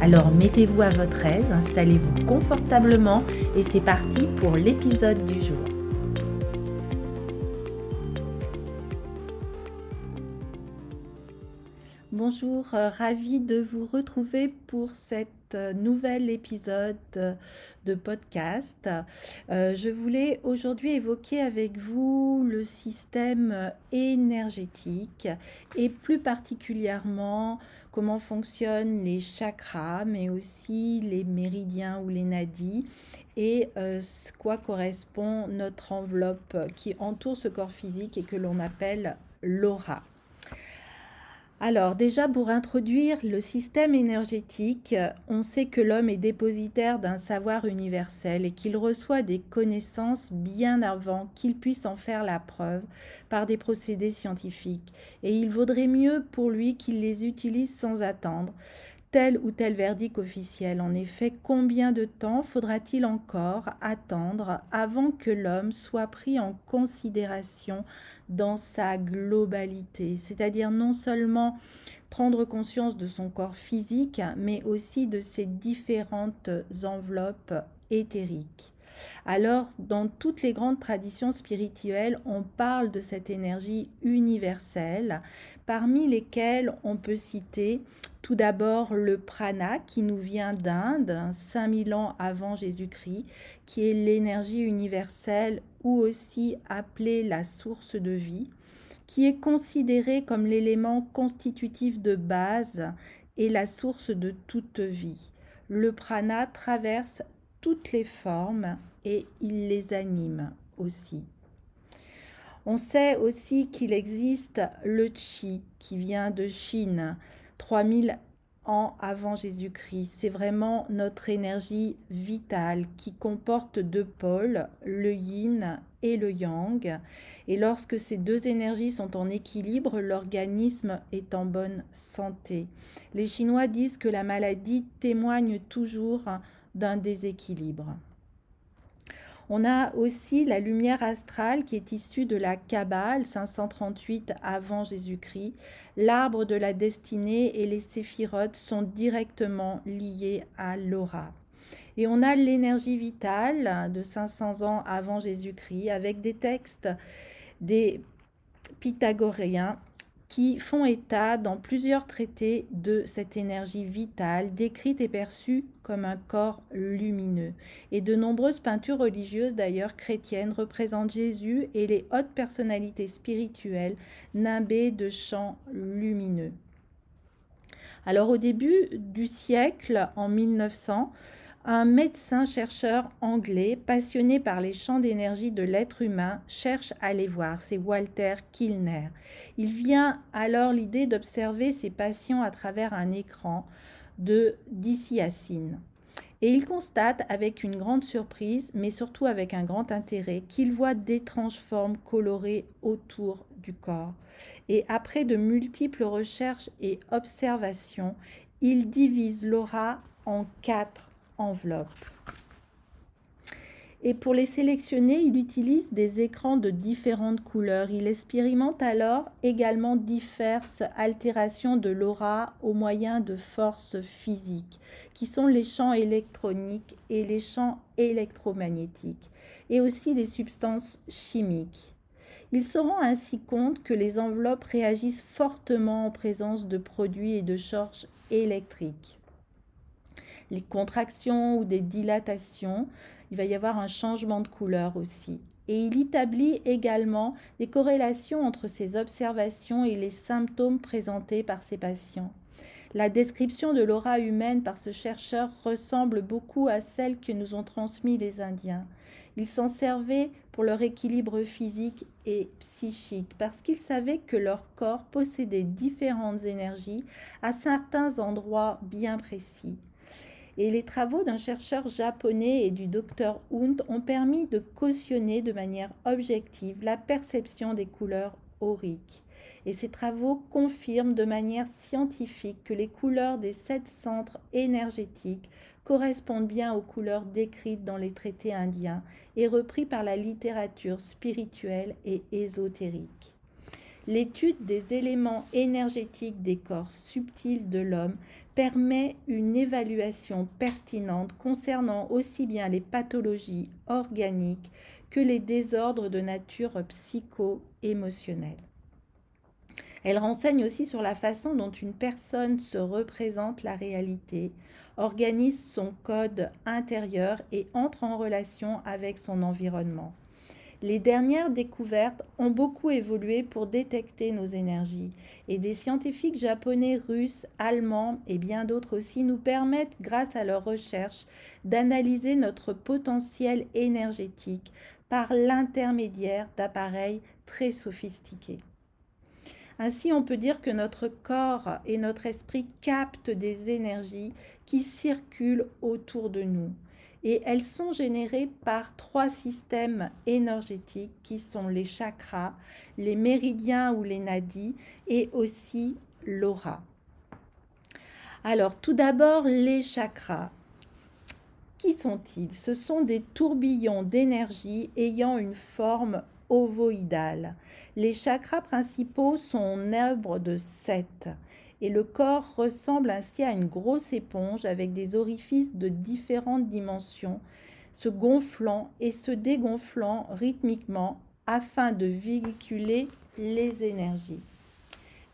Alors mettez-vous à votre aise, installez-vous confortablement et c'est parti pour l'épisode du jour. Bonjour, euh, ravi de vous retrouver pour cet euh, nouvel épisode de podcast. Euh, je voulais aujourd'hui évoquer avec vous le système énergétique et plus particulièrement comment fonctionnent les chakras, mais aussi les méridiens ou les nadis et quoi correspond notre enveloppe qui entoure ce corps physique et que l'on appelle l'aura. Alors déjà pour introduire le système énergétique, on sait que l'homme est dépositaire d'un savoir universel et qu'il reçoit des connaissances bien avant qu'il puisse en faire la preuve par des procédés scientifiques. Et il vaudrait mieux pour lui qu'il les utilise sans attendre tel ou tel verdict officiel. En effet, combien de temps faudra-t-il encore attendre avant que l'homme soit pris en considération dans sa globalité? C'est-à-dire non seulement prendre conscience de son corps physique, mais aussi de ses différentes enveloppes éthériques. Alors, dans toutes les grandes traditions spirituelles, on parle de cette énergie universelle, parmi lesquelles on peut citer tout d'abord le prana qui nous vient d'Inde, 5000 ans avant Jésus-Christ, qui est l'énergie universelle ou aussi appelée la source de vie, qui est considérée comme l'élément constitutif de base et la source de toute vie. Le prana traverse toutes les formes et il les anime aussi. On sait aussi qu'il existe le chi qui vient de Chine, 3000 ans avant Jésus-Christ. C'est vraiment notre énergie vitale qui comporte deux pôles, le yin et le yang. Et lorsque ces deux énergies sont en équilibre, l'organisme est en bonne santé. Les Chinois disent que la maladie témoigne toujours d'un déséquilibre. On a aussi la lumière astrale qui est issue de la Kabbale 538 avant Jésus-Christ. L'arbre de la destinée et les séphirotes sont directement liés à l'aura. Et on a l'énergie vitale de 500 ans avant Jésus-Christ avec des textes des Pythagoréens qui font état dans plusieurs traités de cette énergie vitale décrite et perçue comme un corps lumineux. Et de nombreuses peintures religieuses d'ailleurs chrétiennes représentent Jésus et les hautes personnalités spirituelles nimbées de chants lumineux. Alors au début du siècle, en 1900, un médecin-chercheur anglais passionné par les champs d'énergie de l'être humain cherche à les voir. C'est Walter Kilner. Il vient alors l'idée d'observer ses patients à travers un écran de dicyacine. Et il constate avec une grande surprise, mais surtout avec un grand intérêt, qu'il voit d'étranges formes colorées autour du corps. Et après de multiples recherches et observations, il divise l'aura en quatre enveloppe. Et pour les sélectionner, il utilise des écrans de différentes couleurs. Il expérimente alors également diverses altérations de l'aura au moyen de forces physiques, qui sont les champs électroniques et les champs électromagnétiques, et aussi des substances chimiques. Il se rend ainsi compte que les enveloppes réagissent fortement en présence de produits et de charges électriques les contractions ou des dilatations, il va y avoir un changement de couleur aussi. Et il établit également des corrélations entre ces observations et les symptômes présentés par ses patients. La description de l'aura humaine par ce chercheur ressemble beaucoup à celle que nous ont transmis les Indiens. Ils s'en servaient pour leur équilibre physique et psychique parce qu'ils savaient que leur corps possédait différentes énergies à certains endroits bien précis. Et les travaux d'un chercheur japonais et du docteur Hunt ont permis de cautionner de manière objective la perception des couleurs auriques. Et ces travaux confirment de manière scientifique que les couleurs des sept centres énergétiques correspondent bien aux couleurs décrites dans les traités indiens et repris par la littérature spirituelle et ésotérique. L'étude des éléments énergétiques des corps subtils de l'homme permet une évaluation pertinente concernant aussi bien les pathologies organiques que les désordres de nature psycho-émotionnelle. Elle renseigne aussi sur la façon dont une personne se représente la réalité, organise son code intérieur et entre en relation avec son environnement. Les dernières découvertes ont beaucoup évolué pour détecter nos énergies et des scientifiques japonais, russes, allemands et bien d'autres aussi nous permettent, grâce à leurs recherches, d'analyser notre potentiel énergétique par l'intermédiaire d'appareils très sophistiqués. Ainsi, on peut dire que notre corps et notre esprit captent des énergies qui circulent autour de nous. Et elles sont générées par trois systèmes énergétiques qui sont les chakras, les méridiens ou les nadis et aussi l'aura. Alors, tout d'abord, les chakras. Qui sont-ils? Ce sont des tourbillons d'énergie ayant une forme ovoïdale. Les chakras principaux sont en de sept et le corps ressemble ainsi à une grosse éponge avec des orifices de différentes dimensions, se gonflant et se dégonflant rythmiquement afin de véhiculer les énergies.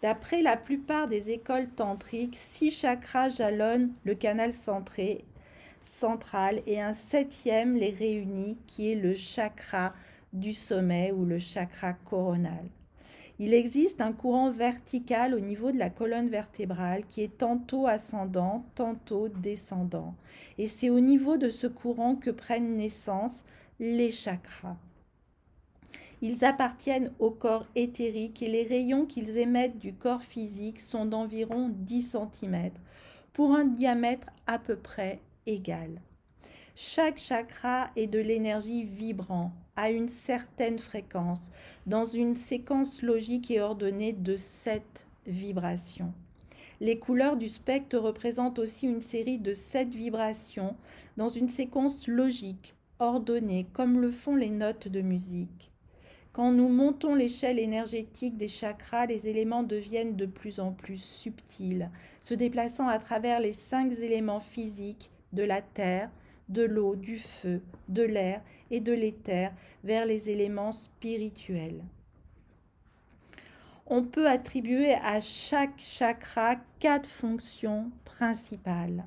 D'après la plupart des écoles tantriques, six chakras jalonnent le canal central et un septième les réunit qui est le chakra du sommet ou le chakra coronal. Il existe un courant vertical au niveau de la colonne vertébrale qui est tantôt ascendant, tantôt descendant. Et c'est au niveau de ce courant que prennent naissance les chakras. Ils appartiennent au corps éthérique et les rayons qu'ils émettent du corps physique sont d'environ 10 cm pour un diamètre à peu près égal. Chaque chakra est de l'énergie vibrant à une certaine fréquence, dans une séquence logique et ordonnée de sept vibrations. Les couleurs du spectre représentent aussi une série de sept vibrations dans une séquence logique, ordonnée, comme le font les notes de musique. Quand nous montons l'échelle énergétique des chakras, les éléments deviennent de plus en plus subtils, se déplaçant à travers les cinq éléments physiques de la Terre, de l'eau, du feu, de l'air et de l'éther vers les éléments spirituels. On peut attribuer à chaque chakra quatre fonctions principales.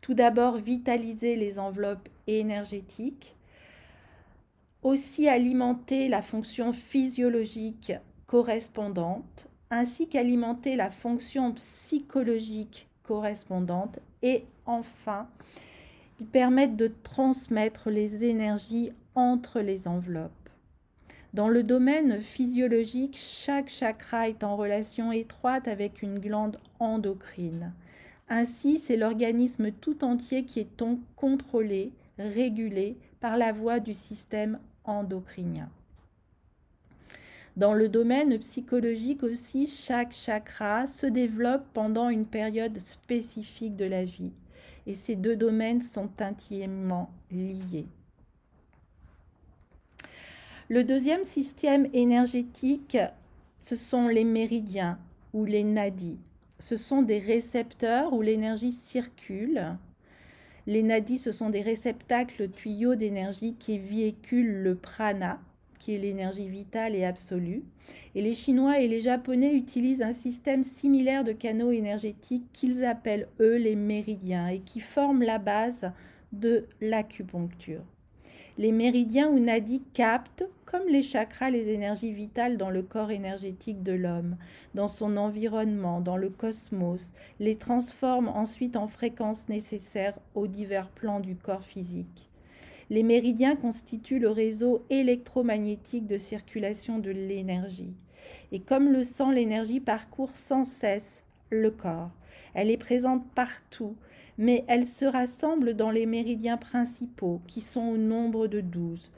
Tout d'abord, vitaliser les enveloppes énergétiques, aussi alimenter la fonction physiologique correspondante, ainsi qu'alimenter la fonction psychologique correspondante, et enfin permettent de transmettre les énergies entre les enveloppes. Dans le domaine physiologique, chaque chakra est en relation étroite avec une glande endocrine. Ainsi, c'est l'organisme tout entier qui est contrôlé, régulé par la voie du système endocrinien. Dans le domaine psychologique aussi, chaque chakra se développe pendant une période spécifique de la vie et ces deux domaines sont intimement liés. Le deuxième système énergétique, ce sont les méridiens ou les nadis. Ce sont des récepteurs où l'énergie circule. Les nadis, ce sont des réceptacles tuyaux d'énergie qui véhiculent le prana, qui est l'énergie vitale et absolue. Et les Chinois et les Japonais utilisent un système similaire de canaux énergétiques qu'ils appellent eux les méridiens et qui forment la base de l'acupuncture. Les méridiens ou nadis captent, comme les chakras, les énergies vitales dans le corps énergétique de l'homme, dans son environnement, dans le cosmos, les transforment ensuite en fréquences nécessaires aux divers plans du corps physique. Les méridiens constituent le réseau électromagnétique de circulation de l'énergie. Et comme le sang, l'énergie parcourt sans cesse le corps. Elle est présente partout, mais elle se rassemble dans les méridiens principaux, qui sont au nombre de 12,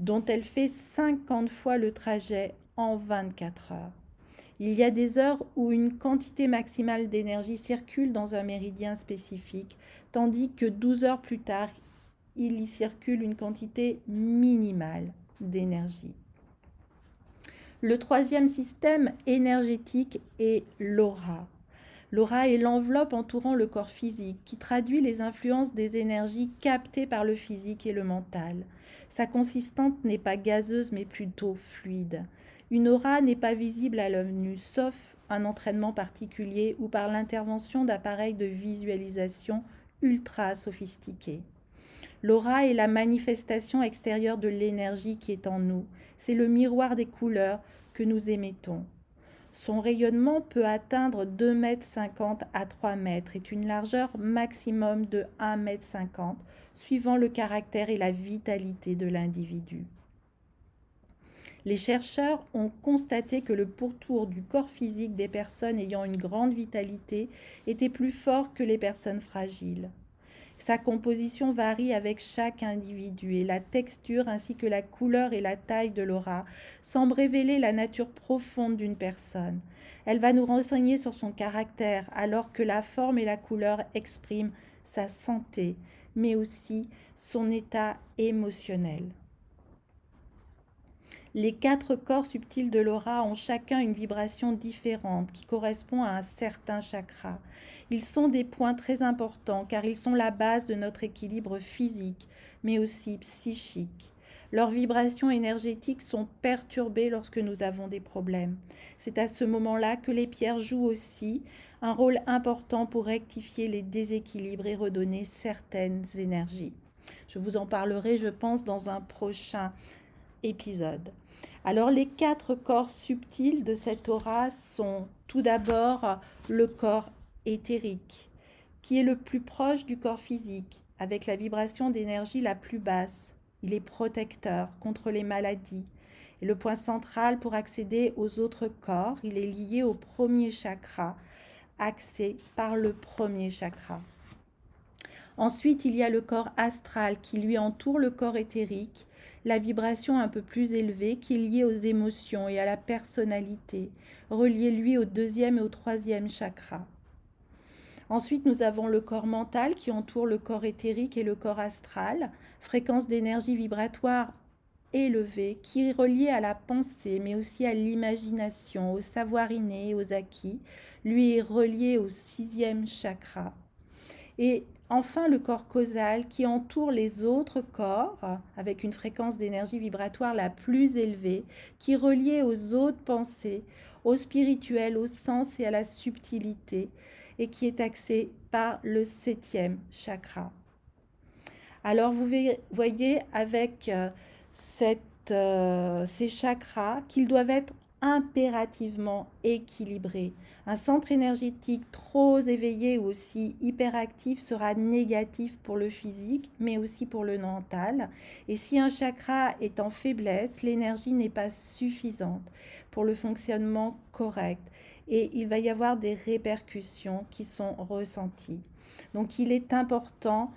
dont elle fait 50 fois le trajet en 24 heures. Il y a des heures où une quantité maximale d'énergie circule dans un méridien spécifique, tandis que 12 heures plus tard, il y circule une quantité minimale d'énergie. Le troisième système énergétique est l'aura. L'aura est l'enveloppe entourant le corps physique qui traduit les influences des énergies captées par le physique et le mental. Sa consistante n'est pas gazeuse mais plutôt fluide. Une aura n'est pas visible à l'œil nu, sauf un entraînement particulier ou par l'intervention d'appareils de visualisation ultra sophistiqués. L'aura est la manifestation extérieure de l'énergie qui est en nous. C'est le miroir des couleurs que nous émettons. Son rayonnement peut atteindre 2,50 mètres à 3 mètres et une largeur maximum de 1,50 mètre, suivant le caractère et la vitalité de l'individu. Les chercheurs ont constaté que le pourtour du corps physique des personnes ayant une grande vitalité était plus fort que les personnes fragiles. Sa composition varie avec chaque individu et la texture ainsi que la couleur et la taille de l'aura semblent révéler la nature profonde d'une personne. Elle va nous renseigner sur son caractère alors que la forme et la couleur expriment sa santé, mais aussi son état émotionnel. Les quatre corps subtils de l'aura ont chacun une vibration différente qui correspond à un certain chakra. Ils sont des points très importants car ils sont la base de notre équilibre physique, mais aussi psychique. Leurs vibrations énergétiques sont perturbées lorsque nous avons des problèmes. C'est à ce moment-là que les pierres jouent aussi un rôle important pour rectifier les déséquilibres et redonner certaines énergies. Je vous en parlerai, je pense, dans un prochain épisode. Alors les quatre corps subtils de cette aura sont tout d'abord le corps éthérique, qui est le plus proche du corps physique, avec la vibration d'énergie la plus basse. Il est protecteur contre les maladies. Et le point central pour accéder aux autres corps, il est lié au premier chakra, axé par le premier chakra. Ensuite, il y a le corps astral qui lui entoure le corps éthérique, la vibration un peu plus élevée qui est liée aux émotions et à la personnalité, relié lui au deuxième et au troisième chakra. Ensuite, nous avons le corps mental qui entoure le corps éthérique et le corps astral, fréquence d'énergie vibratoire élevée qui est reliée à la pensée, mais aussi à l'imagination, au savoir inné, aux acquis. Lui est relié au sixième chakra. Et Enfin, le corps causal qui entoure les autres corps avec une fréquence d'énergie vibratoire la plus élevée, qui est relié aux autres pensées, au spirituel, au sens et à la subtilité, et qui est axé par le septième chakra. Alors vous voyez avec euh, euh, ces chakras qu'ils doivent être impérativement équilibré. Un centre énergétique trop éveillé ou aussi hyperactif sera négatif pour le physique, mais aussi pour le mental. Et si un chakra est en faiblesse, l'énergie n'est pas suffisante pour le fonctionnement correct. Et il va y avoir des répercussions qui sont ressenties. Donc il est important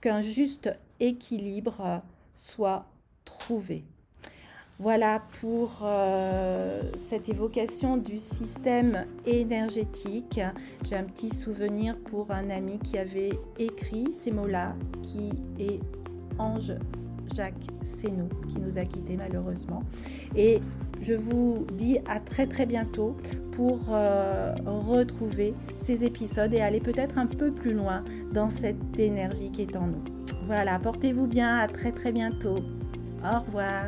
qu'un juste équilibre soit trouvé. Voilà pour euh, cette évocation du système énergétique. J'ai un petit souvenir pour un ami qui avait écrit ces mots-là, qui est Ange Jacques Sénou, qui nous a quittés malheureusement. Et je vous dis à très très bientôt pour euh, retrouver ces épisodes et aller peut-être un peu plus loin dans cette énergie qui est en nous. Voilà, portez-vous bien, à très très bientôt. Au revoir.